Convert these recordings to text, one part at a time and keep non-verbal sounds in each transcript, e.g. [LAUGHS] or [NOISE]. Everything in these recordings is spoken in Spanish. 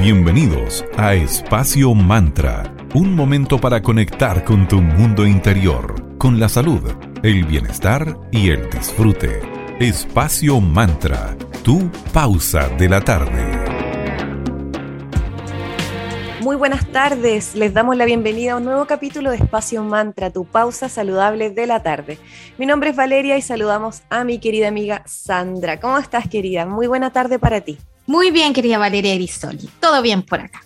Bienvenidos a Espacio Mantra, un momento para conectar con tu mundo interior, con la salud, el bienestar y el disfrute. Espacio Mantra, tu pausa de la tarde. Muy buenas tardes, les damos la bienvenida a un nuevo capítulo de Espacio Mantra, tu pausa saludable de la tarde. Mi nombre es Valeria y saludamos a mi querida amiga Sandra. ¿Cómo estás, querida? Muy buena tarde para ti. Muy bien, querida Valeria Erisoli. Todo bien por acá.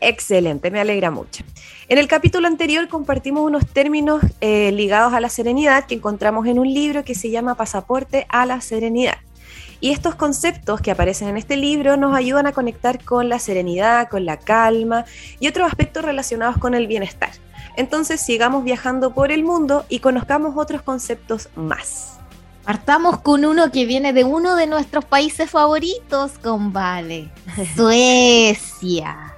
Excelente, me alegra mucho. En el capítulo anterior compartimos unos términos eh, ligados a la serenidad que encontramos en un libro que se llama Pasaporte a la Serenidad. Y estos conceptos que aparecen en este libro nos ayudan a conectar con la serenidad, con la calma y otros aspectos relacionados con el bienestar. Entonces sigamos viajando por el mundo y conozcamos otros conceptos más. Partamos con uno que viene de uno de nuestros países favoritos, con Vale, [LAUGHS] Suecia.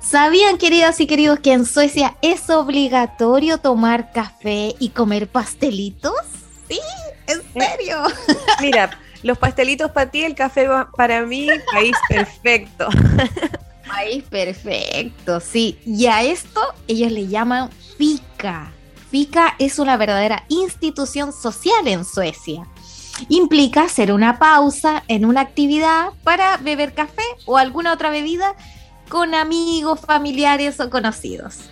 ¿Sabían, queridas y queridos, que en Suecia es obligatorio tomar café y comer pastelitos? Sí, en serio. [LAUGHS] Mira, los pastelitos para ti, el café para mí, país perfecto. País perfecto, sí. Y a esto ellos le llaman FICA. FICA es una verdadera institución social en Suecia. Implica hacer una pausa en una actividad para beber café o alguna otra bebida con amigos, familiares o conocidos.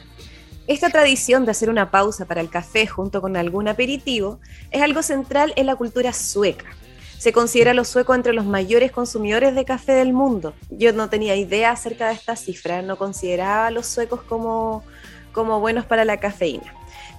Esta tradición de hacer una pausa para el café junto con algún aperitivo es algo central en la cultura sueca. Se considera a los suecos entre los mayores consumidores de café del mundo. Yo no tenía idea acerca de esta cifra, no consideraba a los suecos como, como buenos para la cafeína.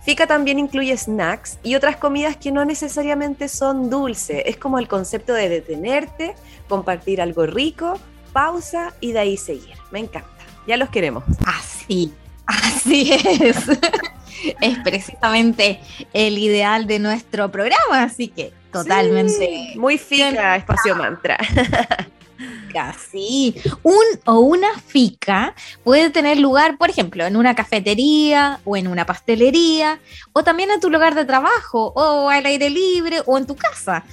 Fika también incluye snacks y otras comidas que no necesariamente son dulces. Es como el concepto de detenerte, compartir algo rico, pausa y de ahí seguir. Me encanta. Ya los queremos. Así, así es. [LAUGHS] es precisamente el ideal de nuestro programa, así que totalmente. muy fina espacio mantra. [LAUGHS] Sí, un o una fica puede tener lugar, por ejemplo, en una cafetería o en una pastelería, o también en tu lugar de trabajo, o al aire libre, o en tu casa.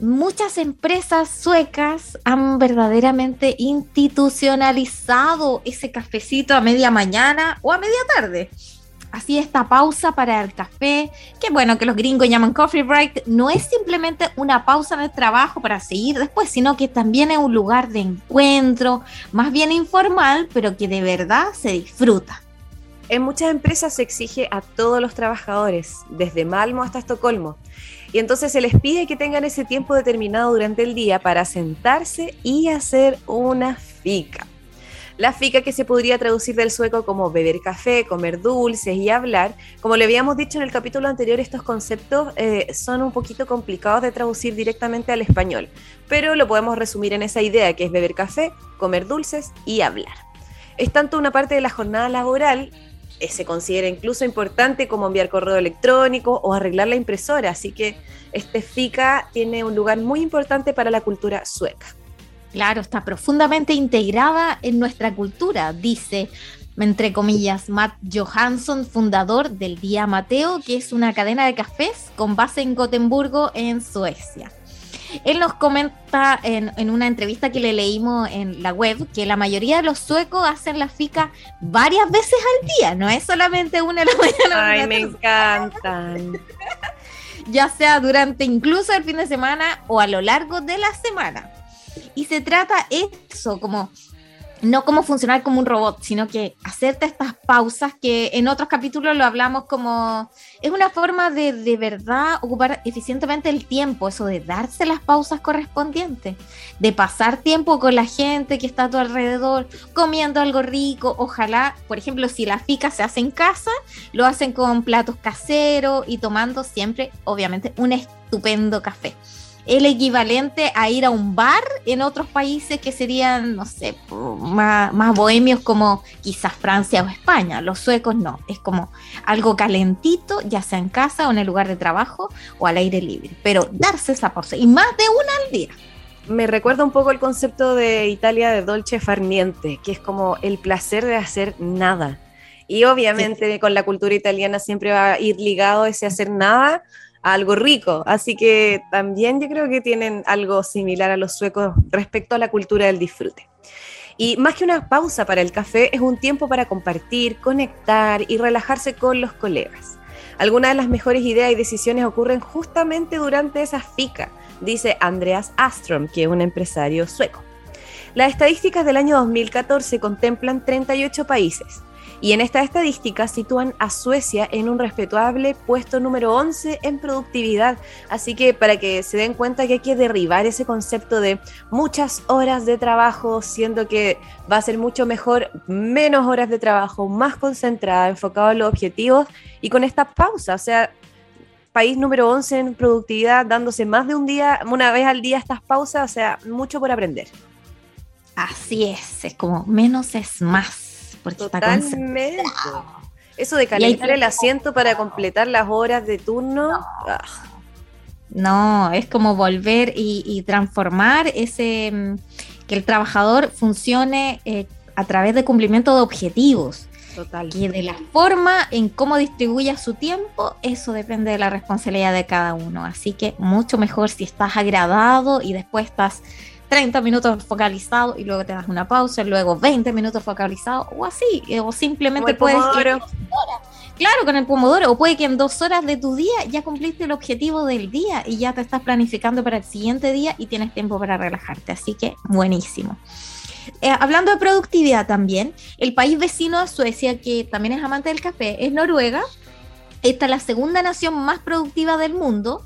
Muchas empresas suecas han verdaderamente institucionalizado ese cafecito a media mañana o a media tarde así esta pausa para el café, que bueno, que los gringos llaman coffee break, no es simplemente una pausa en el trabajo para seguir después, sino que también es un lugar de encuentro, más bien informal, pero que de verdad se disfruta. En muchas empresas se exige a todos los trabajadores, desde Malmo hasta Estocolmo, y entonces se les pide que tengan ese tiempo determinado durante el día para sentarse y hacer una fica. La fica que se podría traducir del sueco como beber café, comer dulces y hablar. Como le habíamos dicho en el capítulo anterior, estos conceptos eh, son un poquito complicados de traducir directamente al español, pero lo podemos resumir en esa idea que es beber café, comer dulces y hablar. Es tanto una parte de la jornada laboral eh, se considera incluso importante como enviar correo electrónico o arreglar la impresora, así que este FICA tiene un lugar muy importante para la cultura sueca. Claro, está profundamente integrada en nuestra cultura, dice, entre comillas, Matt Johansson, fundador del Día Mateo, que es una cadena de cafés con base en Gotemburgo, en Suecia. Él nos comenta en, una entrevista que le leímos en la web que la mayoría de los suecos hacen la fica varias veces al día, no es solamente una de la [LAUGHS] mañana. Ay, me encantan. [LAUGHS] ya sea durante incluso el fin de semana o a lo largo de la semana. Y se trata eso, como no como funcionar como un robot, sino que hacerte estas pausas que en otros capítulos lo hablamos como es una forma de de verdad ocupar eficientemente el tiempo, eso de darse las pausas correspondientes, de pasar tiempo con la gente que está a tu alrededor, comiendo algo rico, ojalá, por ejemplo, si la fica se hace en casa, lo hacen con platos caseros y tomando siempre, obviamente, un estupendo café el equivalente a ir a un bar en otros países que serían, no sé, más, bohemios como quizás Francia o España. Los suecos no, es como algo calentito, ya sea en casa o en el lugar de trabajo o al aire libre. Pero darse esa pausa y más de una al día. Me recuerda un poco el concepto de Italia de dolce farniente, que es como el placer de hacer nada. Y obviamente con la cultura italiana siempre va a ir ligado ese hacer nada algo rico. Así que también yo creo que tienen algo similar a los suecos respecto a la cultura del disfrute. Y más que una pausa para el café, es un tiempo para compartir, conectar y relajarse con los colegas. Algunas de las mejores ideas y decisiones ocurren justamente durante esa fica, dice Andreas Astrom, que es un empresario sueco. Las estadísticas del año 2014 contemplan 38 países y en esta estadística sitúan a Suecia en un respetable puesto número 11 en productividad. Así que para que se den cuenta que hay que derribar ese concepto de muchas horas de trabajo, siendo que va a ser mucho mejor menos horas de trabajo, más concentrada, enfocado en los objetivos y con esta pausa. O sea, país número 11 en productividad, dándose más de un día, una vez al día estas pausas, o sea, mucho por aprender. Así es, es como menos es más Totalmente. Eso de calentar el asiento para completar las horas de turno. No, ah. es como volver y, transformar ese mm, que el trabajador funcione eh, a través de cumplimiento de objetivos. Total. Y de la forma en cómo distribuya su tiempo, eso depende de la responsabilidad de cada uno. Así que mucho mejor si estás agradado y después estás 30 minutos focalizado y luego te das una pausa, luego 20 minutos focalizado o así, eh, o simplemente puedes... Claro, con el pomodoro, o puede que en dos horas de tu día ya cumpliste el objetivo del día y ya te estás planificando para el siguiente día y tienes tiempo para relajarte, así que buenísimo. Eh, hablando de productividad también, el país vecino a Suecia, que también es amante del café, es Noruega. Esta es la segunda nación más productiva del mundo,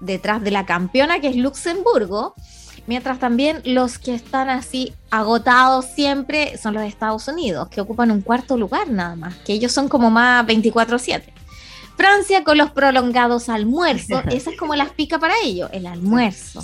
detrás de la campeona que es Luxemburgo. Mientras también los que están así agotados siempre son los de Estados Unidos, que ocupan un cuarto lugar nada más, que ellos son como más 24/7. Francia con los prolongados almuerzos, [LAUGHS] esa es como las pica para ellos, el almuerzo.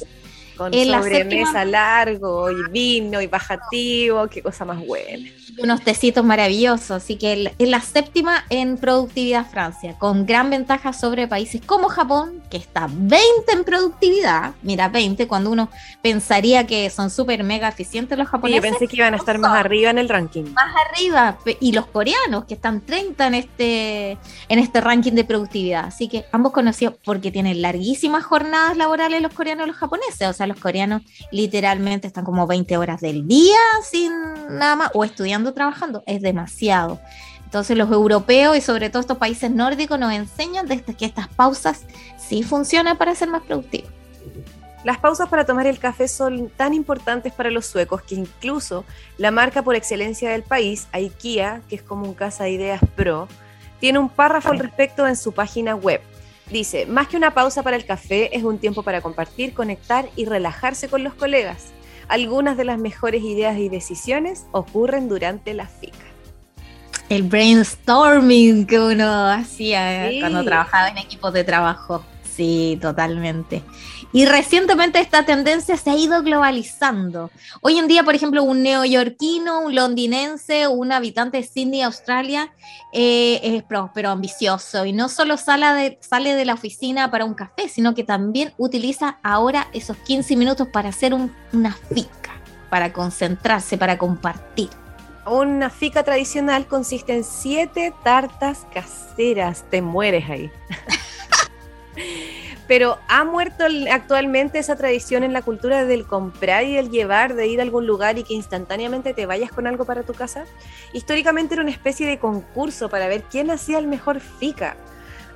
Con sobremesa largo y vino y bajativo, qué cosa más buena unos tecitos maravillosos. Así que es la séptima en productividad Francia, con gran ventaja sobre países como Japón, que está 20 en productividad. Mira, 20, cuando uno pensaría que son súper mega eficientes los japoneses. yo pensé que iban a estar más arriba en el ranking. Más arriba. Y los coreanos, que están 30 en este, en este ranking de productividad. Así que ambos conocidos porque tienen larguísimas jornadas laborales los coreanos y los japoneses. O sea, los coreanos literalmente están como 20 horas del día sin nada más, o estudiando trabajando, es demasiado. Entonces los europeos y sobre todo estos países nórdicos nos enseñan desde que estas pausas sí funcionan para ser más productivos. Las pausas para tomar el café son tan importantes para los suecos que incluso la marca por excelencia del país, IKEA, que es como un casa de ideas pro, tiene un párrafo al respecto en su página web. Dice, más que una pausa para el café, es un tiempo para compartir, conectar y relajarse con los colegas. Algunas de las mejores ideas y decisiones ocurren durante la FICA. El brainstorming que uno hacía cuando trabajaba en equipos de trabajo. Sí, totalmente. Y recientemente esta tendencia se ha ido globalizando. Hoy en día, por ejemplo, un neoyorquino, un londinense, un habitante de Sydney, Australia, eh, es próspero, ambicioso y no solo sale de, sale de la oficina para un café, sino que también utiliza ahora esos 15 minutos para hacer una fica, para concentrarse, para compartir. Una fica tradicional consiste en siete tartas caseras. Te mueres ahí. [LAUGHS] pero ha muerto actualmente esa tradición en la cultura del comprar y del llevar, de ir a algún lugar y que instantáneamente te vayas con algo para tu casa. Históricamente era una especie de concurso para ver quién hacía el mejor fica.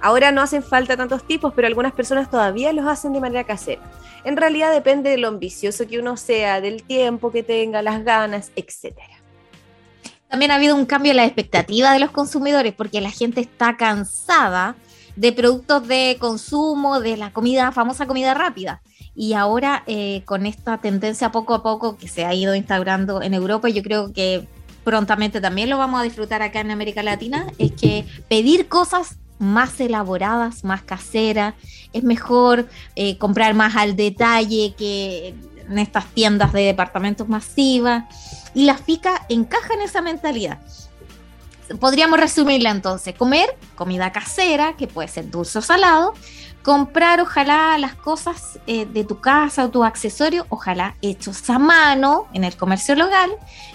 Ahora no hacen falta tantos tipos, pero algunas personas todavía los hacen de manera casera. En realidad depende de lo ambicioso que uno sea, del tiempo que tenga, las ganas, etc. También ha habido un cambio en la expectativa de los consumidores porque la gente está cansada de productos de consumo, de la comida, famosa comida rápida. Y ahora eh, con esta tendencia poco a poco que se ha ido instaurando en Europa, yo creo que prontamente también lo vamos a disfrutar acá en América Latina, es que pedir cosas más elaboradas, más caseras, es mejor eh, comprar más al detalle que en estas tiendas de departamentos masivas. Y la FICA encaja en esa mentalidad podríamos resumirla entonces, comer comida casera, que puede ser dulce o salado, comprar ojalá las cosas eh, de tu casa o tu accesorio, ojalá hechos a mano en el comercio local,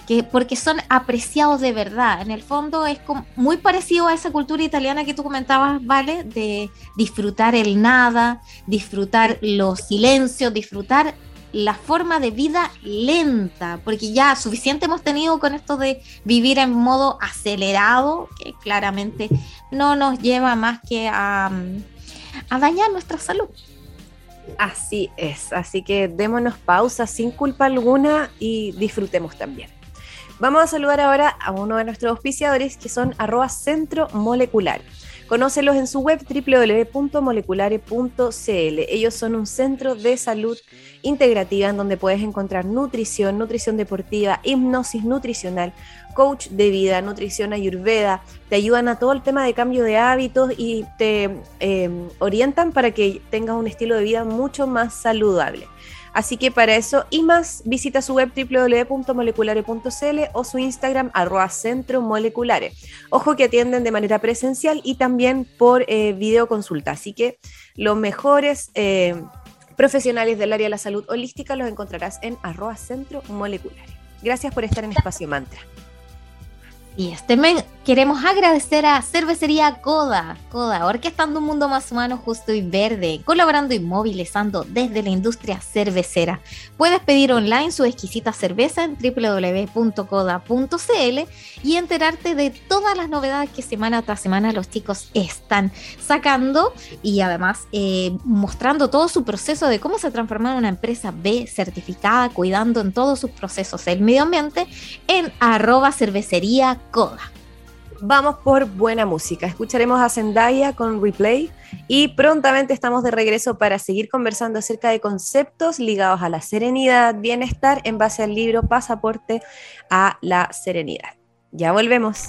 que, porque son apreciados de verdad. En el fondo es muy parecido a esa cultura italiana que tú comentabas, ¿vale? De disfrutar el nada, disfrutar los silencios, disfrutar la forma de vida lenta, porque ya suficiente hemos tenido con esto de vivir en modo acelerado, que claramente no nos lleva más que a, a dañar nuestra salud. Así es, así que démonos pausa sin culpa alguna y disfrutemos también. Vamos a saludar ahora a uno de nuestros auspiciadores que son arroba centro molecular. Conócelos en su web www.moleculare.cl. Ellos son un centro de salud integrativa en donde puedes encontrar nutrición, nutrición deportiva, hipnosis nutricional, coach de vida, nutrición ayurveda. Te ayudan a todo el tema de cambio de hábitos y te eh, orientan para que tengas un estilo de vida mucho más saludable. Así que para eso y más, visita su web www.moleculare.cl o su Instagram arroba centro moleculares. Ojo que atienden de manera presencial y también por eh, videoconsulta. Así que los mejores eh, profesionales del área de la salud holística los encontrarás en arroba centro moleculares. Gracias por estar en Espacio Mantra. Y este mes queremos agradecer a Cervecería Coda, Coda, orquestando un mundo más humano, justo y verde, colaborando y movilizando desde la industria cervecera. Puedes pedir online su exquisita cerveza en www.coda.cl y enterarte de todas las novedades que semana tras semana los chicos están sacando y además eh, mostrando todo su proceso de cómo se transforma en una empresa B certificada, cuidando en todos sus procesos el medio ambiente en arroba cervecería Coda. Vamos por buena música. Escucharemos a Zendaya con Replay y prontamente estamos de regreso para seguir conversando acerca de conceptos ligados a la serenidad, bienestar en base al libro Pasaporte a la Serenidad. Ya volvemos.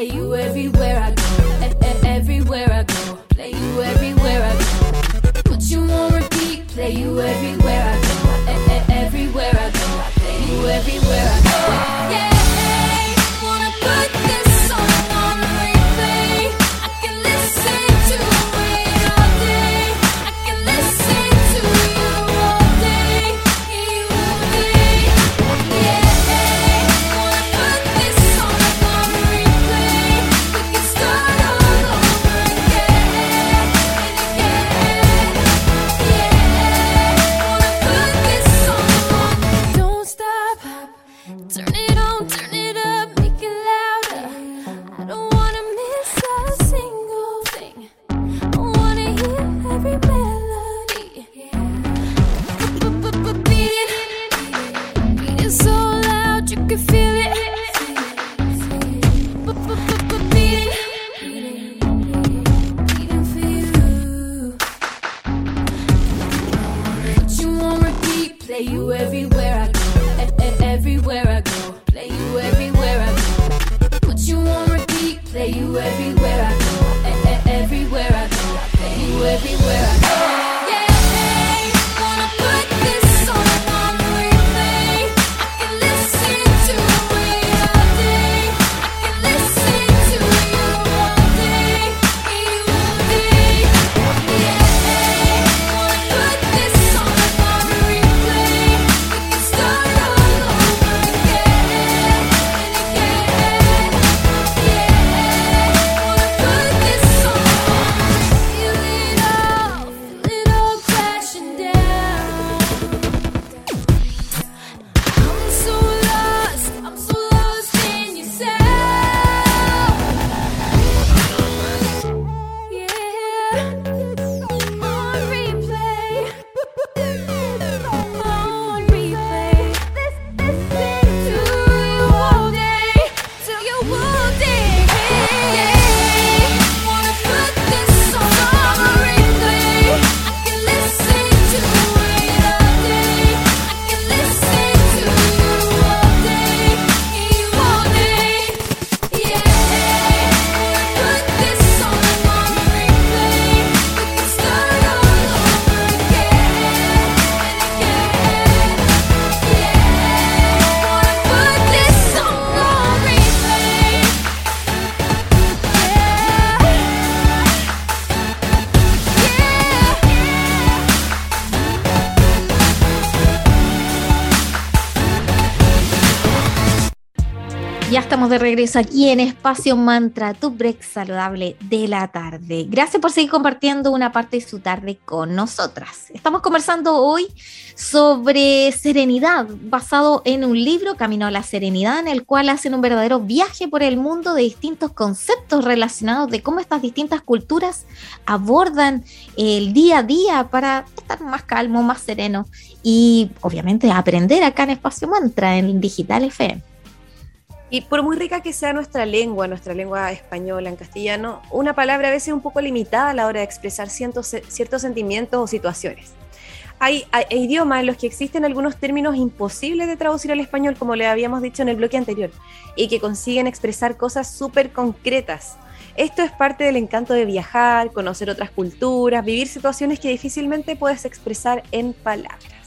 Play you everywhere I go, everywhere I go. Play you everywhere I go. Put you on repeat, play you everywhere. Regreso aquí en Espacio Mantra, tu break saludable de la tarde. Gracias por seguir compartiendo una parte de su tarde con nosotras. Estamos conversando hoy sobre serenidad, basado en un libro, Camino a la Serenidad, en el cual hacen un verdadero viaje por el mundo de distintos conceptos relacionados de cómo estas distintas culturas abordan el día a día para estar más calmo, más sereno y obviamente aprender acá en Espacio Mantra, en Digital FM. Y por muy rica que sea nuestra lengua, nuestra lengua española en castellano, una palabra a veces es un poco limitada a la hora de expresar ciertos, sentimientos o situaciones. Hay, hay, idiomas en los que existen algunos términos imposibles de traducir al español, como le habíamos dicho en el bloque anterior, y que consiguen expresar cosas súper concretas. Esto es parte del encanto de viajar, conocer otras culturas, vivir situaciones que difícilmente puedes expresar en palabras.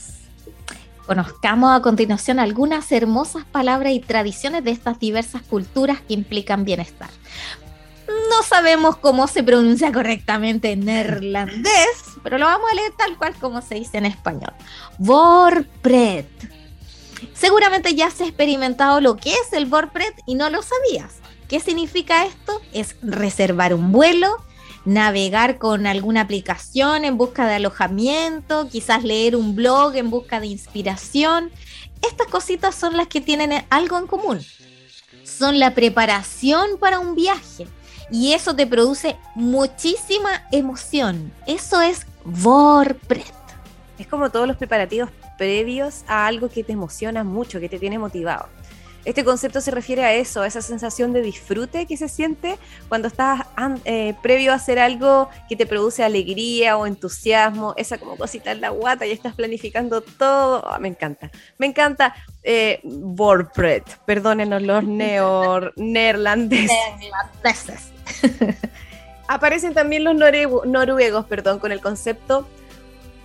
Conozcamos a continuación algunas hermosas palabras y tradiciones de estas diversas culturas que implican bienestar. No sabemos cómo se pronuncia correctamente en neerlandés, pero lo vamos a leer tal cual como se dice en español. Vorpret. Seguramente ya has experimentado lo que es el Vorpret y no lo sabías. ¿Qué significa esto? Es reservar un vuelo, navegar con alguna aplicación en busca de alojamiento, quizás leer un blog en busca de inspiración. Estas cositas son las que tienen algo en común. Son la preparación para un viaje y eso te produce muchísima emoción. Eso es WordPress. Es como todos los preparativos previos a algo que te emociona mucho, que te tiene motivado. Este concepto se refiere a eso, a esa sensación de disfrute que se siente cuando estás eh, previo a hacer algo que te produce alegría o entusiasmo, esa como cosita en la guata y estás planificando todo. Ah, me encanta, me encanta. Eh, perdónenos [LAUGHS] los neerlandeses. [LAUGHS] Aparecen también los noruegos, perdón, con el concepto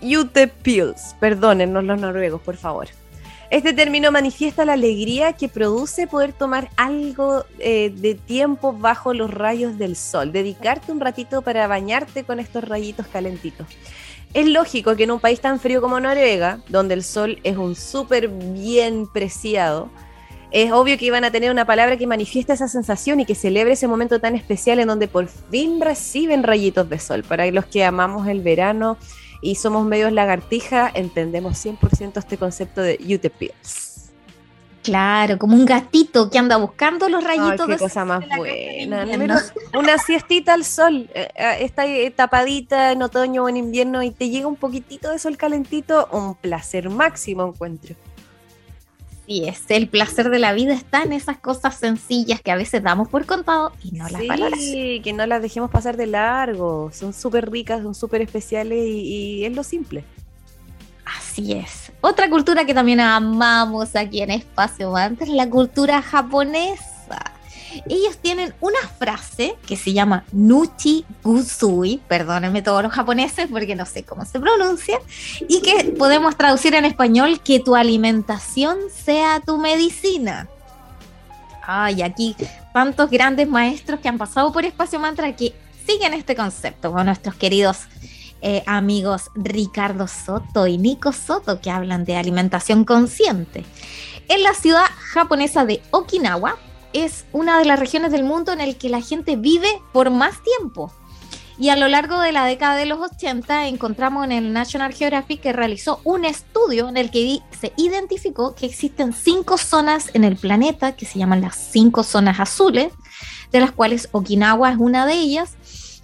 Jutepils. Perdónenos los noruegos, por favor. Este término manifiesta la alegría que produce poder tomar algo eh, de tiempo bajo los rayos del sol, dedicarte un ratito para bañarte con estos rayitos calentitos. Es lógico que en un país tan frío como Noruega, donde el sol es un súper bien preciado, es obvio que iban a tener una palabra que manifiesta esa sensación y que celebre ese momento tan especial en donde por fin reciben rayitos de sol. Para los que amamos el verano y somos medios lagartija, entendemos 100% este concepto de utepios. Claro, como un gatito que anda buscando los rayitos. Ay, qué cosa más buena. Una siestita al sol, eh, eh, está tapadita en otoño o en invierno y te llega un poquitito de sol calentito, un placer máximo encuentro. Sí, es el placer de la vida está en esas cosas sencillas que a veces damos por contado y no las sí, que no las dejemos pasar de largo. Son súper ricas, son súper especiales y, es lo simple. Así es. Otra cultura que también amamos aquí en Espacio Mantra es la cultura japonesa ellos tienen una frase que se llama Nuchi Gusui, perdónenme todos los japoneses porque no sé cómo se pronuncia, y que podemos traducir en español que tu alimentación sea tu medicina. Ay, aquí tantos grandes maestros que han pasado por Espacio Mantra que siguen este concepto, con nuestros queridos eh, amigos Ricardo Soto y Nico Soto, que hablan de alimentación consciente. En la ciudad japonesa de Okinawa, es una de las regiones del mundo en el que la gente vive por más tiempo. Y a lo largo de la década de los 80 encontramos en el National Geographic que realizó un estudio en el que se identificó que existen cinco zonas en el planeta que se llaman las cinco zonas azules, de las cuales Okinawa es una de ellas,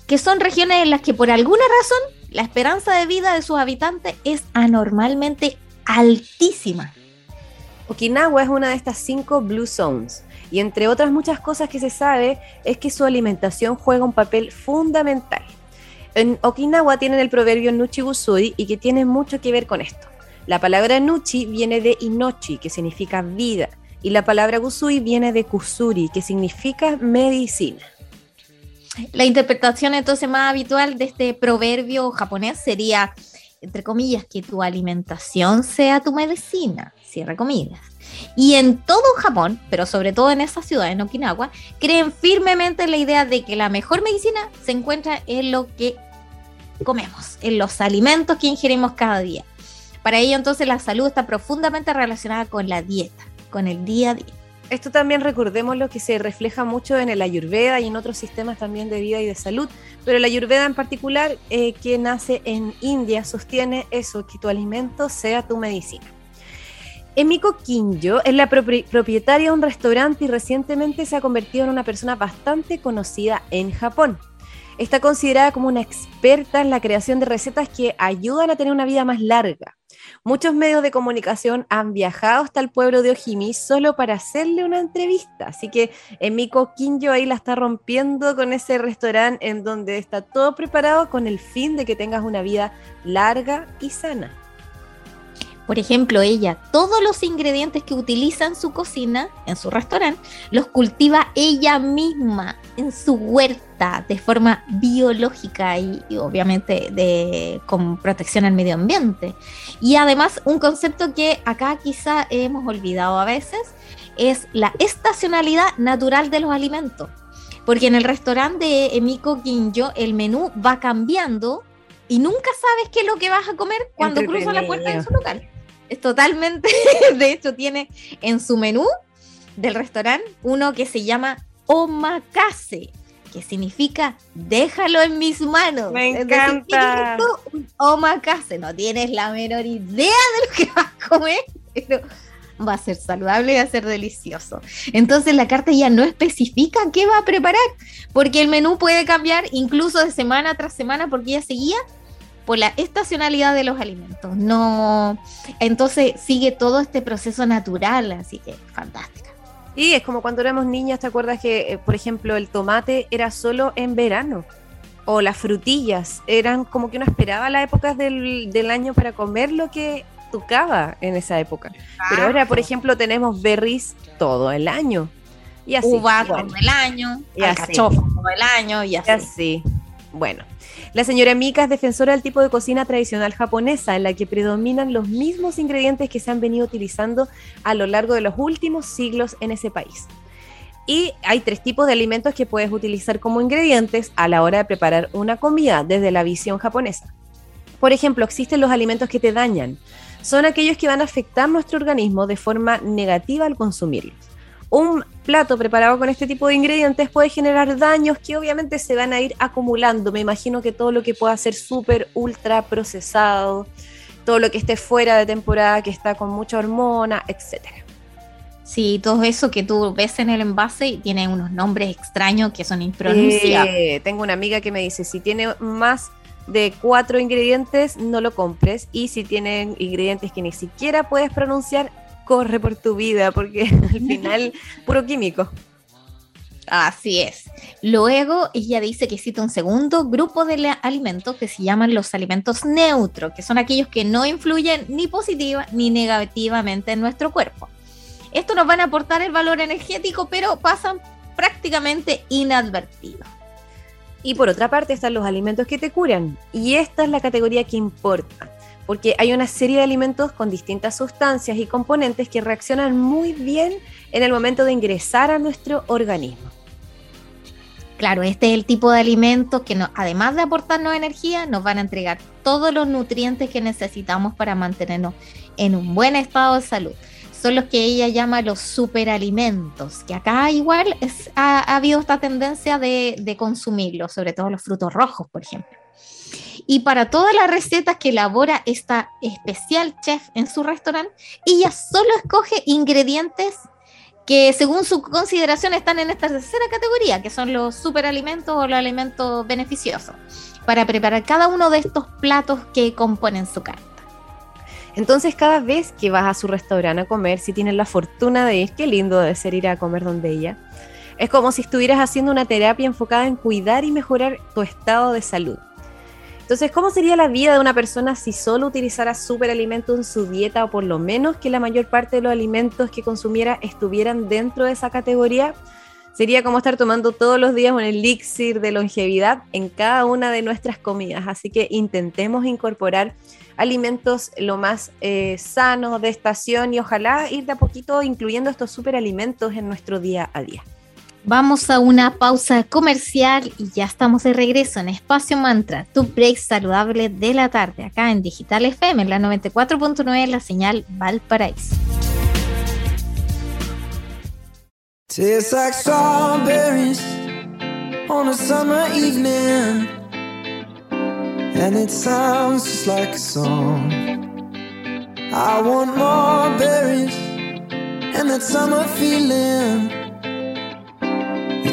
que son regiones en las que por alguna razón la esperanza de vida de sus habitantes es anormalmente altísima. Okinawa es una de estas cinco Blue Zones y entre otras muchas cosas que se sabe es que su alimentación juega un papel fundamental. En Okinawa tienen el proverbio Nuchi Gusui y que tiene mucho que ver con esto. La palabra Nuchi viene de Inochi, que significa vida, y la palabra Gusui viene de Kusuri, que significa medicina. La interpretación entonces más habitual de este proverbio japonés sería, entre comillas, que tu alimentación sea tu medicina, cierre comillas. Y en todo Japón, pero sobre todo en esa ciudad, en Okinawa, creen firmemente en la idea de que la mejor medicina se encuentra en lo que comemos, en los alimentos que ingerimos cada día. Para ello entonces la salud está profundamente relacionada con la dieta, con el día a día. esto también recordemos lo que se refleja mucho en el ayurveda y en otros sistemas también de vida y de salud, pero el ayurveda en particular, eh, que nace en India, sostiene eso, que tu alimento sea tu medicina. Emiko Kinjo es la propietaria de un restaurante y recientemente se ha convertido en una persona bastante conocida en Japón. Está considerada como una experta en la creación de recetas que ayudan a tener una vida más larga. Muchos medios de comunicación han viajado hasta el pueblo de Ojimi solo para hacerle una entrevista. Así que Emiko Kinjo ahí la está rompiendo con ese restaurante en donde está todo preparado con el fin de que tengas una vida larga y sana. Por ejemplo, ella, todos los ingredientes que utiliza en su cocina, en su restaurante, los cultiva ella misma en su huerta de forma biológica y, obviamente de, con protección al medio ambiente. Y además un concepto que acá quizá hemos olvidado a veces es la estacionalidad natural de los alimentos. Porque en el restaurante de Emiko Ginjo el menú va cambiando y nunca sabes qué es lo que vas a comer cuando cruzas la puerta de su local. Totalmente, [LAUGHS] de hecho tiene en su menú del restaurante uno que se llama omakase, que significa déjalo en mis manos. Me encanta. omakase, no tienes la menor idea de lo que vas a comer, pero va a ser saludable y va a ser delicioso. Entonces la carta ya no especifica qué va a preparar, porque el menú puede cambiar incluso de semana tras semana, porque ella seguía por la estacionalidad de los alimentos. No, entonces sigue todo este proceso natural, así que fantástica. Y es como cuando éramos niñas, ¿te acuerdas que, eh, por ejemplo, el tomate era solo en verano? O las frutillas eran como que uno esperaba las épocas del, del año para comer lo que tocaba en esa época. Pero ahora, por ejemplo, tenemos berries todo el año. Y así. Uva todo el año, y todo el año, y así. Y así. Bueno, la señora Mika es defensora del tipo de cocina tradicional japonesa, en la que predominan los mismos ingredientes que se han venido utilizando a lo largo de los últimos siglos en ese país. Y hay tres tipos de alimentos que puedes utilizar como ingredientes a la hora de preparar una comida desde la visión japonesa. Por ejemplo, existen los alimentos que te dañan. Son aquellos que van a afectar nuestro organismo de forma negativa al consumirlos un plato preparado con este tipo de ingredientes puede generar daños que obviamente se van a ir acumulando. Me imagino que todo lo que pueda ser súper, ultra procesado, todo lo que esté fuera de temporada, que está con mucha hormona, etcétera. Sí, todo eso que tú ves en el envase y tiene unos nombres extraños que son impronunciables. Eh, tengo una amiga que me dice, si tiene más de cuatro ingredientes, no lo compres. Y si tienen ingredientes que ni siquiera puedes pronunciar, corre por tu vida, porque [LAUGHS] al final, [LAUGHS] puro químico. Así es. Luego ella dice que existe un segundo grupo de alimentos que se llaman los alimentos neutros, que son aquellos que no influyen ni positiva ni negativamente en nuestro cuerpo. Estos nos van a aportar el valor energético, pero pasan prácticamente inadvertidos. Y por otra parte están los alimentos que te curan. Y esta es la categoría que importa porque hay una serie de alimentos con distintas sustancias y componentes que reaccionan muy bien en el momento de ingresar a nuestro organismo. Claro, este es el tipo de alimentos que además de aportarnos energía, nos van a entregar todos los nutrientes que necesitamos para mantenernos en un buen estado de salud. Son los que ella llama los superalimentos, que acá igual ha, habido esta tendencia de, de consumirlos, sobre todo los frutos rojos, por ejemplo. Y para todas las recetas que elabora esta especial chef en su restaurante, ella solo escoge ingredientes que según su consideración están en esta tercera categoría, que son los superalimentos o los alimentos beneficiosos, para preparar cada uno de estos platos que componen su carta. Entonces, cada vez que vas a su restaurante a comer, si tienes la fortuna de ir, qué lindo debe ser ir a comer donde ella, es como si estuvieras haciendo una terapia enfocada en cuidar y mejorar tu estado de salud. Entonces, ¿cómo sería la vida de una persona si solo utilizara superalimentos en su dieta o por lo menos que la mayor parte de los alimentos que consumiera estuvieran dentro de esa categoría? Sería como estar tomando todos los días un elixir de longevidad en cada una de nuestras comidas. Así que intentemos incorporar alimentos lo más eh, sanos de estación y ojalá ir de a poquito incluyendo estos superalimentos en nuestro día a día. Vamos a una pausa comercial y ya estamos de regreso en Espacio Mantra, tu break saludable de la tarde, acá en Digital FM, en la 94.9, la señal Valparaíso. Tastes like strawberries on a summer evening, and it sounds just like a song. I want more berries and that summer feeling.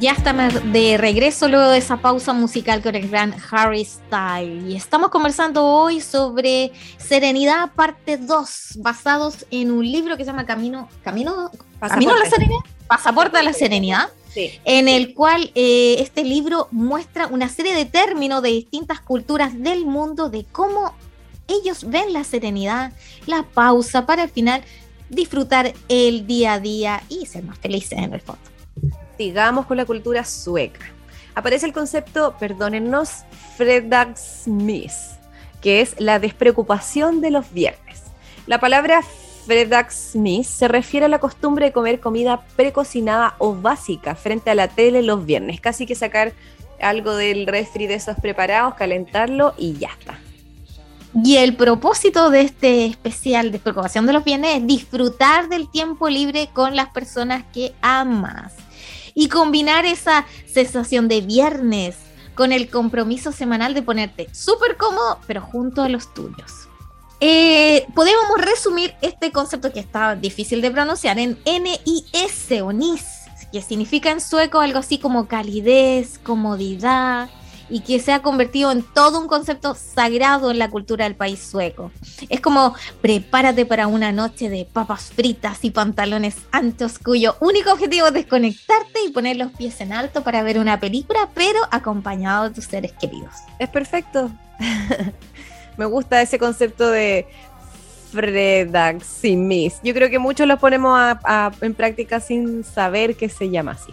Ya estamos de regreso luego de esa pausa musical con el gran Harry Styles. Y estamos conversando hoy sobre Serenidad, parte 2, basados en un libro que se llama Camino, Camino, Camino a la Serenidad, Pasaporte a la Serenidad, Sí. en el cual eh, este libro muestra una serie de términos de distintas culturas del mundo de cómo ellos ven la serenidad, la pausa, para al final disfrutar el día a día y ser más felices en el fondo. Con la cultura sueca. Aparece el concepto, perdónennos, fredagsmys, que es la despreocupación de los viernes. La palabra fredagsmys se refiere a la costumbre de comer comida precocinada o básica frente a la tele los viernes, casi que sacar algo del refri de esos preparados, calentarlo y ya está. Y el propósito de este especial Despreocupación de los Bienes es disfrutar del tiempo libre con las personas que amas y combinar esa sensación de viernes con el compromiso semanal de ponerte súper cómodo, pero junto a los tuyos. Eh, podemos resumir este concepto que está difícil de pronunciar en o NIS, que significa en sueco algo así como calidez, comodidad, y que se ha convertido en todo un concepto sagrado en la cultura del país sueco. Es como prepárate para una noche de papas fritas y pantalones anchos cuyo único objetivo es desconectarte y poner los pies en alto para ver una película, pero acompañado de tus seres queridos. Es perfecto. [LAUGHS] Me gusta ese concepto de fredaximis. Yo creo que muchos lo ponemos en práctica sin saber que se llama así.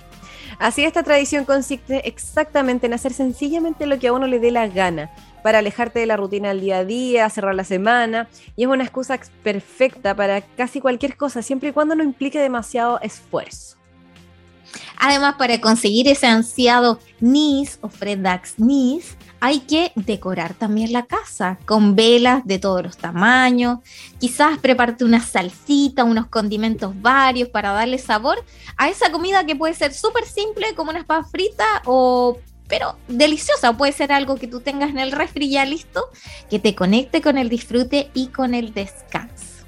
Así esta tradición consiste exactamente en hacer sencillamente lo que a uno le dé la gana para alejarte de la rutina del día a día, cerrar la semana y es una excusa ex- perfecta para casi cualquier cosa siempre y cuando no implique demasiado esfuerzo. Además, para conseguir ese ansiado NIS o Fredax NIS, hay que decorar también la casa con velas de todos los tamaños, quizás prepararte una salsita, unos condimentos varios para darle sabor a esa comida que puede ser súper simple como una papa frita o pero deliciosa, puede ser algo que tú tengas en el refri ya listo, que te conecte con el disfrute y con el descanso.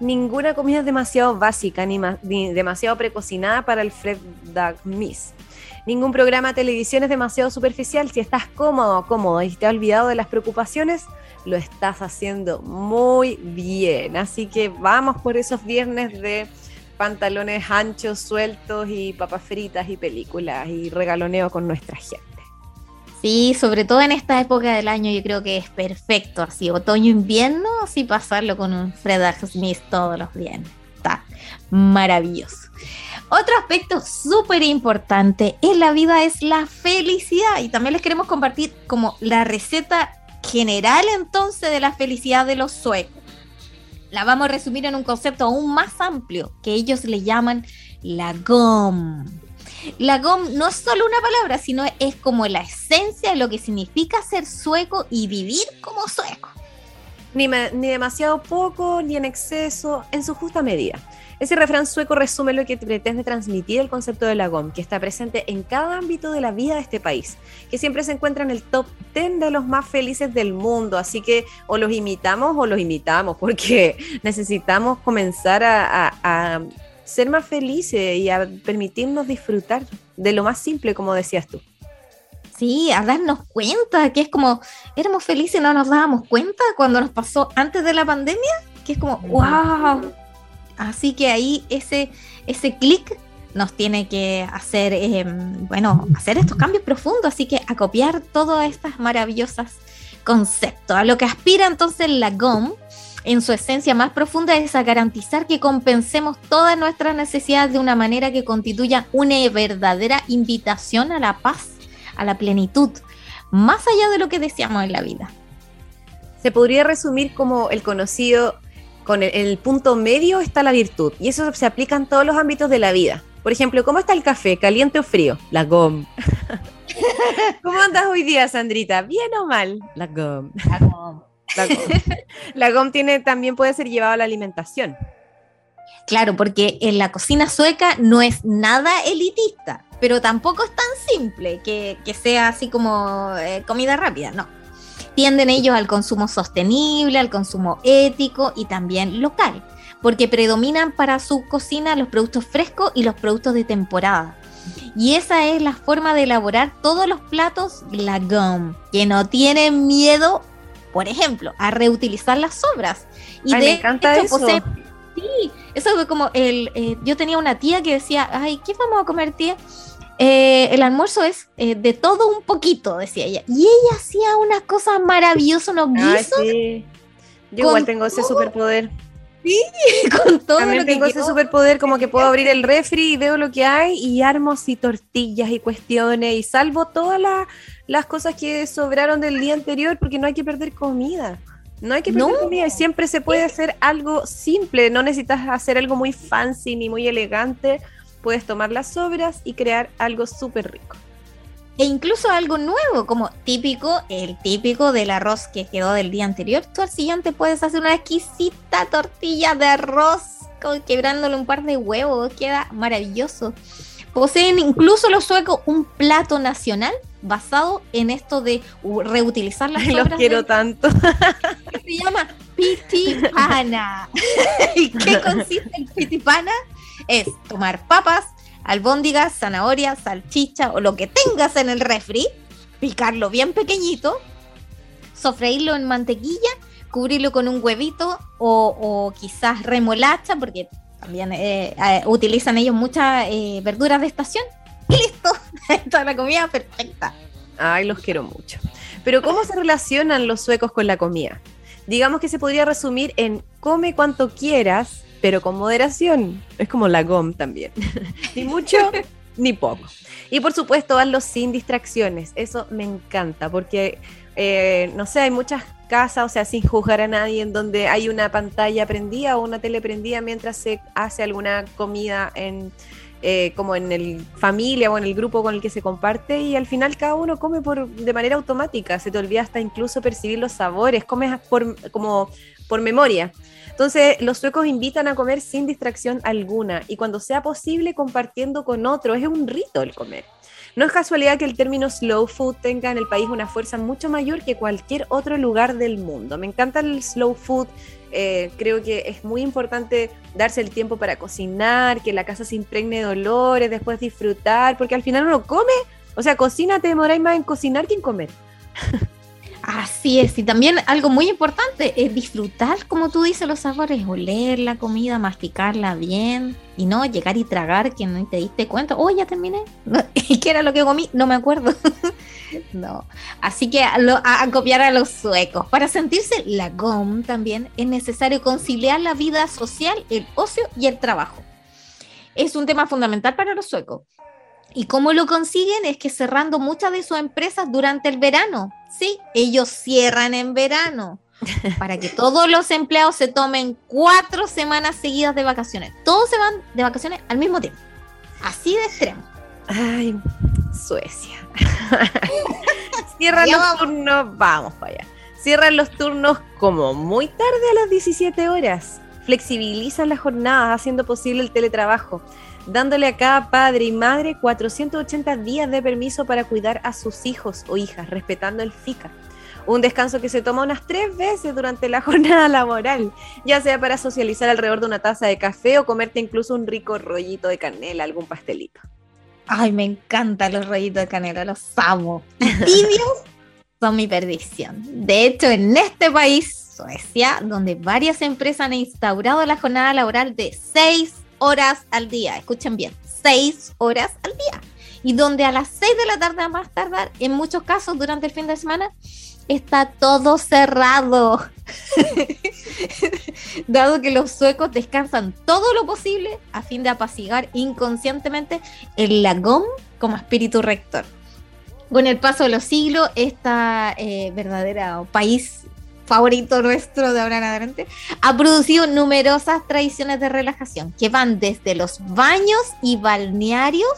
Ninguna comida es demasiado básica ni, ni demasiado precocinada para el Fred Duck Miss. Ningún programa de televisión es demasiado superficial. Si estás cómodo cómodo y te has olvidado de las preocupaciones, lo estás haciendo muy bien. Así que vamos por esos viernes de pantalones anchos, sueltos y papas fritas y películas y regaloneo con nuestra gente. Sí, sobre todo en esta época del año yo creo que es perfecto, así otoño-invierno, así pasarlo con un Fred Smith todos los viernes. Está maravilloso. Otro aspecto súper importante en la vida es la felicidad y también les queremos compartir como la receta general entonces de la felicidad de los suecos. La vamos a resumir en un concepto aún más amplio que ellos le llaman la GOM. La GOM no es solo una palabra, sino es como la esencia de lo que significa ser sueco y vivir como sueco. Ni, me- ni demasiado poco, ni en exceso, en su justa medida. Ese refrán sueco resume lo que pretende transmitir el concepto de la GOM, que está presente en cada ámbito de la vida de este país, que siempre se encuentra en el top 10 de los más felices del mundo. Así que o los imitamos o los imitamos, porque necesitamos comenzar a, a- a ser más felices y a permitirnos disfrutar de lo más simple, como decías tú. Sí, a darnos cuenta que es como, éramos felices y no nos dábamos cuenta cuando nos pasó antes de la pandemia, que es como, wow. Así que ahí ese, ese clic nos tiene que hacer, eh, bueno, hacer estos cambios profundos, así que acopiar todas estas maravillosas conceptos. A lo que aspira entonces la GOM en su esencia más profunda es a garantizar que compensemos todas nuestras necesidades de una manera que constituya una verdadera invitación a la paz, a la plenitud, más allá de lo que deseamos en la vida. Se podría resumir como el conocido, con el, el punto medio está la virtud, y eso se aplica en todos los ámbitos de la vida. Por ejemplo, ¿cómo está el café? ¿Caliente o frío? La GOM. [LAUGHS] ¿Cómo andas hoy día, Sandrita? ¿Bien o mal? La GOM. La GOM. [LAUGHS] La GOM tiene, también puede ser llevado a la alimentación. Claro, porque en la cocina sueca no es nada elitista, pero tampoco es tan simple que, que sea así como eh, comida rápida, no. Tienden ellos al consumo sostenible, al consumo ético y también local, porque predominan para su cocina los productos frescos y los productos de temporada. Y esa es la forma de elaborar todos los platos la GOM, que no tienen miedo, por ejemplo, a reutilizar las sobras. Y Ay, de me encanta hecho, eso. Sí, eso fue como el. eh, yo tenía una tía que decía, ay, ¿qué vamos a comer, tía? Eh, el almuerzo es eh, de todo un poquito, decía ella. Y ella hacía unas cosas maravillosas, unos guisos sí. Yo igual tengo ese superpoder. [LAUGHS] con todo También lo que tengo ese superpoder, como que puedo abrir el refri y veo lo que hay y armo así tortillas y cuestiones y salvo todas la- las cosas que sobraron del día anterior porque no hay que perder comida. No hay que perder No. comida y siempre se puede hacer algo simple. No necesitas hacer algo muy fancy ni muy elegante. Puedes tomar las sobras y crear algo súper rico. E incluso algo nuevo, como típico, el típico del arroz que quedó del día anterior. Tú al siguiente puedes hacer una exquisita tortilla de arroz con, quebrándole un par de huevos. Queda maravilloso. Poseen incluso los suecos un plato nacional basado en esto de reutilizar las [LAUGHS] los quiero del- tanto. se llama pitipana. [LAUGHS] [LAUGHS] ¿Y qué consiste el pitipana? Es tomar papas, albóndigas, zanahorias, salchicha o lo que tengas en el refri, picarlo bien pequeñito, sofreírlo en mantequilla, cubrirlo con un huevito o, o quizás remolacha, porque también eh, eh, utilizan ellos muchas eh, verduras de estación. Y [LAUGHS] listo, [LAUGHS] toda la comida perfecta. Ay, los quiero mucho. Pero ¿cómo se relacionan los suecos con la comida? Digamos que se podría resumir en come cuanto quieras, pero con moderación. Es como la GOM también. ni mucho [LAUGHS] ni poco. Y por supuesto, hazlo sin distracciones. Eso me encanta porque, eh, no sé, hay muchas casas, o sea, sin juzgar a nadie, en donde hay una pantalla prendida o una tele prendida mientras se hace alguna comida en, eh, como en el familia o en el grupo con el que se comparte y al final cada uno come por, de manera automática, se te olvida hasta incluso percibir los sabores, comes por, como por memoria. Entonces, los suecos invitan a comer sin distracción alguna y cuando sea posible compartiendo con otros. Es un rito el comer. No es casualidad que el término slow food tenga en el país una fuerza mucho mayor que cualquier otro lugar del mundo. Me encanta el slow food. eh, creo que es muy importante darse el tiempo para cocinar, que la casa se impregne de olores, después disfrutar, porque al final uno come, o sea, cocina, te demoráis más en cocinar que en comer. [LAUGHS] Así es, y también algo muy importante es disfrutar, como tú dices, los sabores, oler la comida, masticarla bien y no llegar y tragar que no te diste cuenta, oh, ya terminé, [LAUGHS] ¿y qué era lo que comí? No me acuerdo. [LAUGHS] no, así que a, lo- a- a copiar a los suecos. Para sentirse la GOM también es necesario conciliar la vida social, el ocio y el trabajo. Es un tema fundamental para los suecos. ¿Y cómo lo consiguen? Es que cerrando muchas de sus empresas durante el verano. Sí, ellos cierran en verano para que todos los empleados se tomen cuatro semanas seguidas de vacaciones. Todos se van de vacaciones al mismo tiempo. Así de extremo. Ay, Suecia. [LAUGHS] Cierran los vamos. turnos, vamos para allá. Cierran los turnos como muy tarde a las 17 horas. Flexibilizan las jornadas haciendo posible el teletrabajo, dándole a cada padre y madre 480 días de permiso para cuidar a sus hijos o hijas, respetando el FICA. Un descanso que se toma unas tres veces durante la [LAUGHS] jornada laboral, ya sea para socializar alrededor de una taza de café o comerte incluso un rico rollito de canela, algún pastelito. Ay, me encantan los rollitos de canela, los amo. Tibios [LAUGHS] son mi perdición. De hecho, en este país, Suecia, donde varias empresas han instaurado la jornada laboral de seis horas al día, escuchen bien, seis horas al día, y donde a las seis de la tarde a más tardar, en muchos casos durante el fin de semana, está todo cerrado. [LAUGHS] Dado que los suecos descansan todo lo posible a fin de apaciguar inconscientemente el lagón como espíritu rector. Con el paso de los siglos, esta eh, verdadera país favorito nuestro de ahora en adelante, ha producido numerosas tradiciones de relajación que van desde los baños y balnearios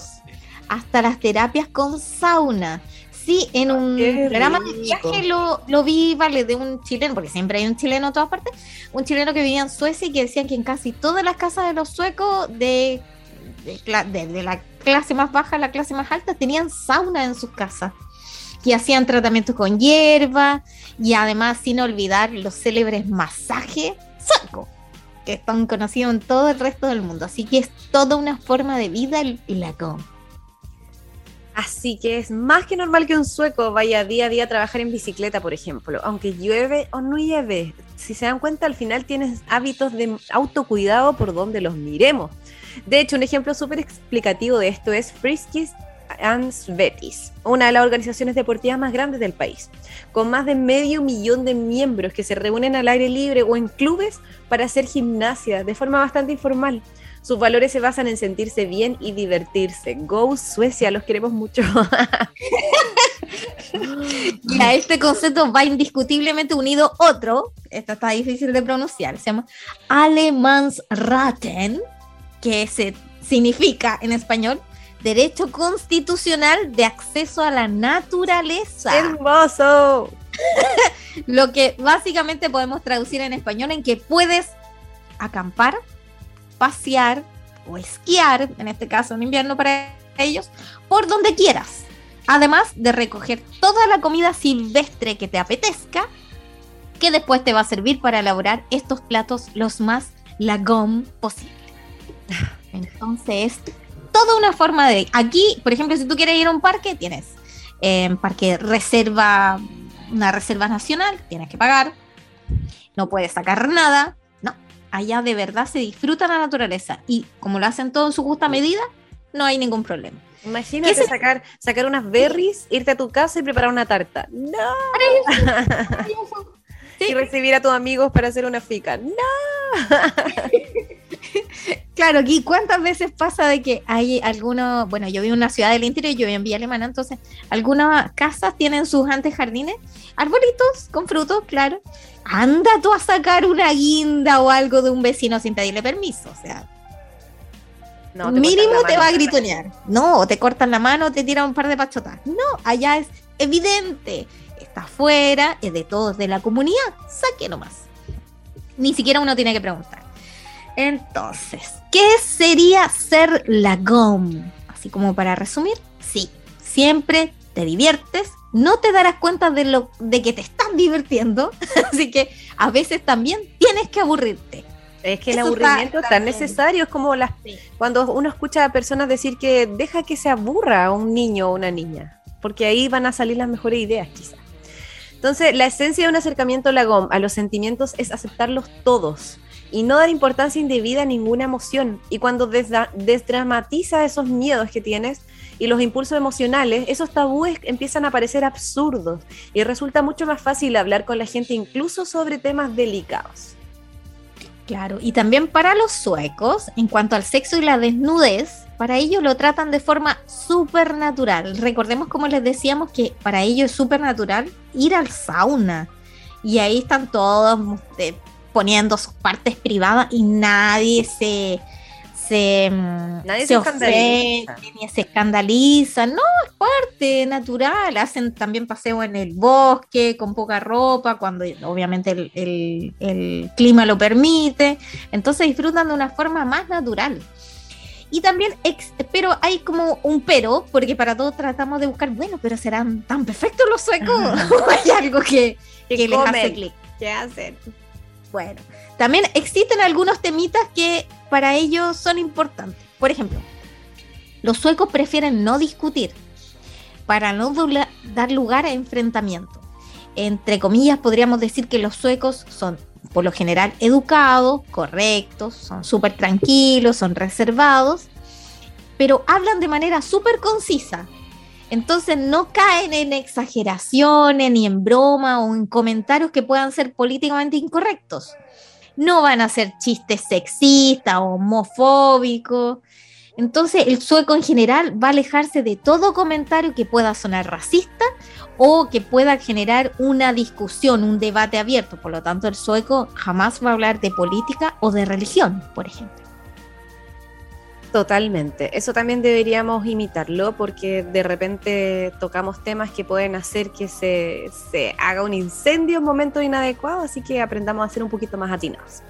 hasta las terapias con sauna. Sí, en un qué programa de viaje lo, lo vi, vale, de un chileno, porque siempre hay un chileno en todas partes, un chileno que vivía en Suecia y que decían que en casi todas las casas de los suecos, de, de- de la clase más baja a la clase más alta, tenían sauna en sus casas. Y hacían tratamientos con hierba y además sin olvidar los célebres masajes suecos, que están conocidos en todo el resto del mundo. Así que es toda una forma de vida el lagón. Así que es más que normal que un sueco vaya día a día a trabajar en bicicleta, por ejemplo, aunque llueve o no llueve. Si se dan cuenta, al final tienes hábitos de autocuidado por donde los miremos. De hecho, un ejemplo súper explicativo de esto es Friskis and Svetis, una de las organizaciones deportivas más grandes del país, con más de medio millón de miembros que se reúnen al aire libre o en clubes para hacer gimnasia de forma bastante informal. Sus valores se basan en sentirse bien y divertirse. Go Suecia, los queremos mucho. [LAUGHS] Y a este concepto va indiscutiblemente unido otro, esto está difícil de pronunciar, se llama Alemansraten, que se, significa en español derecho constitucional de acceso a la naturaleza. ¡Hermoso! [LAUGHS] Lo que básicamente podemos traducir en español en que puedes acampar, pasear o esquiar, en este caso en invierno para ellos, por donde quieras. Además de recoger toda la comida silvestre que te apetezca, que después te va a servir para elaborar estos platos los más lagom posible. Entonces, toda una forma de... Aquí, por ejemplo, si tú quieres ir a un parque, tienes eh, parque reserva, una reserva nacional, tienes que pagar, no puedes sacar nada, no, allá de verdad se disfruta la naturaleza y como lo hacen todo en su justa medida, no hay ningún problema. Imagínate ¿Qué se- sacar, sacar unas berries, irte a tu casa y preparar una tarta. ¡No! [LAUGHS] Y recibir a tus amigos para hacer una fica. ¡No! [LAUGHS] Claro, aquí cuántas veces pasa de que hay algunos, bueno, yo vivo en una ciudad del interior, yo vivo en Villa Alemana, entonces algunas casas tienen sus antejardines, arbolitos con frutos, claro. Anda tú a sacar una guinda o algo de un vecino sin pedirle permiso, o sea, No, te Mínimo te va a gritonear. No, o te cortan la mano, te tiran un par de pachotas. No, allá es evidente. Está afuera, es de todos de la comunidad. Saque nomás. Ni siquiera uno tiene que preguntar. Entonces, ¿qué sería ser la GOM? Así como para resumir, sí, siempre te diviertes, no te darás cuenta de lo de que te estás divirtiendo, [LAUGHS] así que a veces también tienes que aburrirte. Es que el Eso aburrimiento es tan necesario, es como las, Sí. cuando uno escucha a personas decir que deja que se aburra un niño o una niña, porque ahí van a salir las mejores ideas quizás. Entonces, la esencia de un acercamiento a la GOM, a los sentimientos, es aceptarlos todos y no dar importancia indebida a ninguna emoción. Y cuando desdramatiza esos miedos que tienes y los impulsos emocionales, esos tabúes empiezan a parecer absurdos y resulta mucho más fácil hablar con la gente incluso sobre temas delicados. Claro, y también para los suecos, en cuanto al sexo y la desnudez, para ellos lo tratan de forma súper natural. Recordemos, como les decíamos, que para ellos es súper natural ir al sauna. Y ahí están todos eh, poniendo sus partes privadas y nadie se, se, mm, Nadie se escandaliza. ofende ni se escandaliza. No, es parte natural. Hacen también paseo en el bosque con poca ropa, cuando obviamente el, el- el clima lo permite. Entonces disfrutan de una forma más natural. Y también, ex- pero hay como un pero, porque para todos tratamos de buscar, bueno, pero serán tan perfectos los suecos. ¿O [LAUGHS] hay algo que, ¿Qué que les hace clic. ¿Qué hacen? Bueno, también existen algunos temitas que para ellos son importantes. Por ejemplo, los suecos prefieren no discutir para no dar lugar a enfrentamiento. Entre comillas, podríamos decir que los suecos son, por lo general, educados, correctos, son súper tranquilos, son reservados, pero hablan de manera súper concisa. Entonces no caen en exageraciones, ni en broma o en comentarios que puedan ser políticamente incorrectos. No van a hacer chistes sexistas o homofóbicos. Entonces el sueco en general va a alejarse de todo comentario que pueda sonar racista o que pueda generar una discusión, un debate abierto. Por lo tanto, el sueco jamás va a hablar de política o de religión, por ejemplo. Totalmente. Eso también deberíamos imitarlo porque de repente tocamos temas que pueden hacer que se, se haga un incendio en momentos inadecuados, así que aprendamos a ser un poquito más atinados.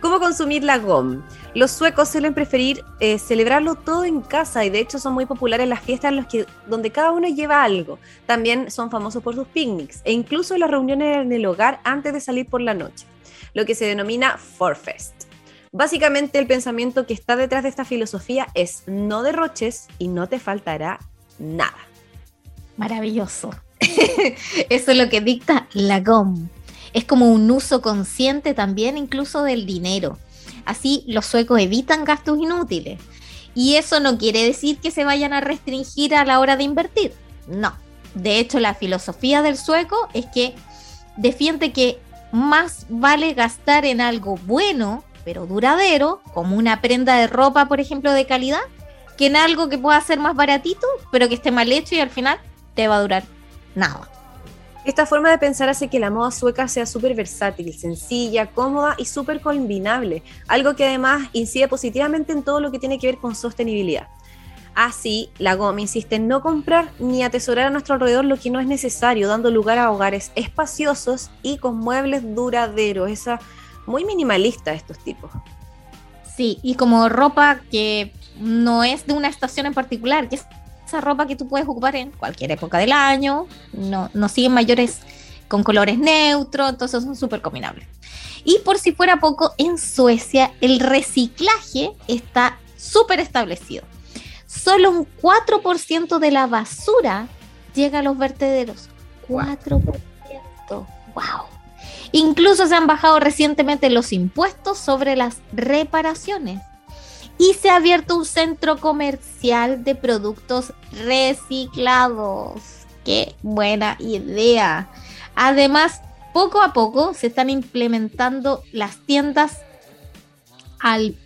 ¿Cómo consumir la GOM? Los suecos suelen preferir eh, celebrarlo todo en casa y de hecho son muy populares las fiestas en los que, donde cada uno lleva algo. También son famosos por sus picnics e incluso las reuniones en el hogar antes de salir por la noche, lo que se denomina Forfest. Básicamente el pensamiento que está detrás de esta filosofía es no derroches y no te faltará nada. Maravilloso. [LAUGHS] Eso es lo que dicta la GOM. Es como un uso consciente también incluso del dinero. Así los suecos evitan gastos inútiles. Y eso no quiere decir que se vayan a restringir a la hora de invertir. No. De hecho, la filosofía del sueco es que defiende que más vale gastar en algo bueno, pero duradero, como una prenda de ropa, por ejemplo, de calidad, que en algo que pueda ser más baratito, pero que esté mal hecho y al final te va a durar nada. Esta forma de pensar hace que la moda sueca sea súper versátil, sencilla, cómoda y súper combinable, algo que además incide positivamente en todo lo que tiene que ver con sostenibilidad. Así, la GOM insiste en no comprar ni atesorar a nuestro alrededor lo que no es necesario, dando lugar a hogares espaciosos y con muebles duraderos. Esa muy minimalista estos tipos. Sí, y como ropa que no es de una estación en particular, que es esa ropa que tú puedes ocupar en cualquier época del año, no, no siguen mayores con colores neutros, entonces son súper combinables. Y por si fuera poco, en Suecia el reciclaje está súper establecido. Solo un 4% de la basura llega a los vertederos. 4%. ¡Wow! Incluso se han bajado recientemente los impuestos sobre las reparaciones. Y se ha abierto un centro comercial de productos reciclados. ¡Qué buena idea! Además, poco a poco se están implementando las tiendas al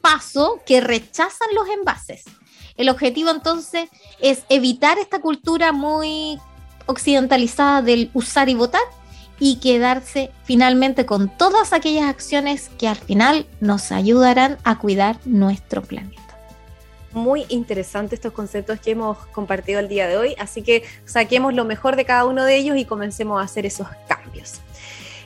paso que rechazan los envases. El objetivo entonces es evitar esta cultura muy occidentalizada del usar y votar y quedarse finalmente con todas aquellas acciones que al final nos ayudarán a cuidar nuestro planeta. muy interesantes estos conceptos que hemos compartido el día de hoy, así que saquemos lo mejor de cada uno de ellos y comencemos a hacer esos cambios.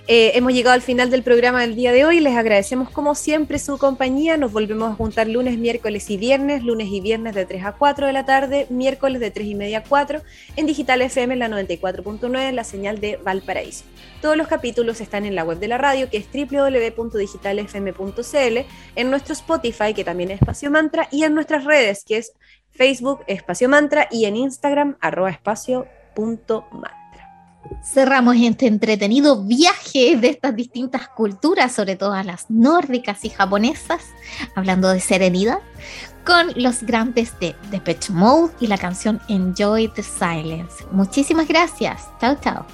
Eh, hemos llegado al final del programa del día de hoy. Les agradecemos como siempre su compañía. Nos volvemos a juntar lunes, miércoles y viernes, lunes y viernes de 3 a 4 de la tarde, miércoles de 3 y media a 4 en Digital FM en la 94.9, la señal de Valparaíso. Todos los capítulos están en la web de la radio, que es www.digitalfm.cl, en nuestro Spotify, que también es Espacio Mantra, y en nuestras redes, que es Facebook Espacio Mantra y en Instagram arroba espacio.mantra. Cerramos este entretenido viaje de estas distintas culturas, sobre todo las nórdicas y japonesas, hablando de serenidad, con los grandes de Depeche Mode y la canción Enjoy the Silence. Muchísimas gracias. Chao, chao.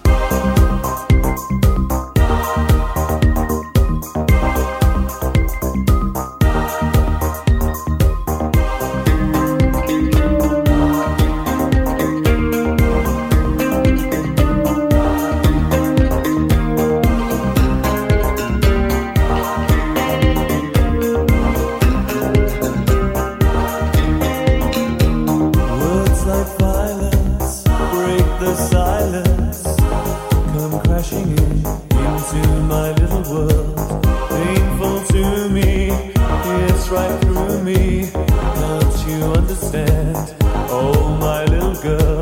Right through me. Don't you understand? Oh, my little girl.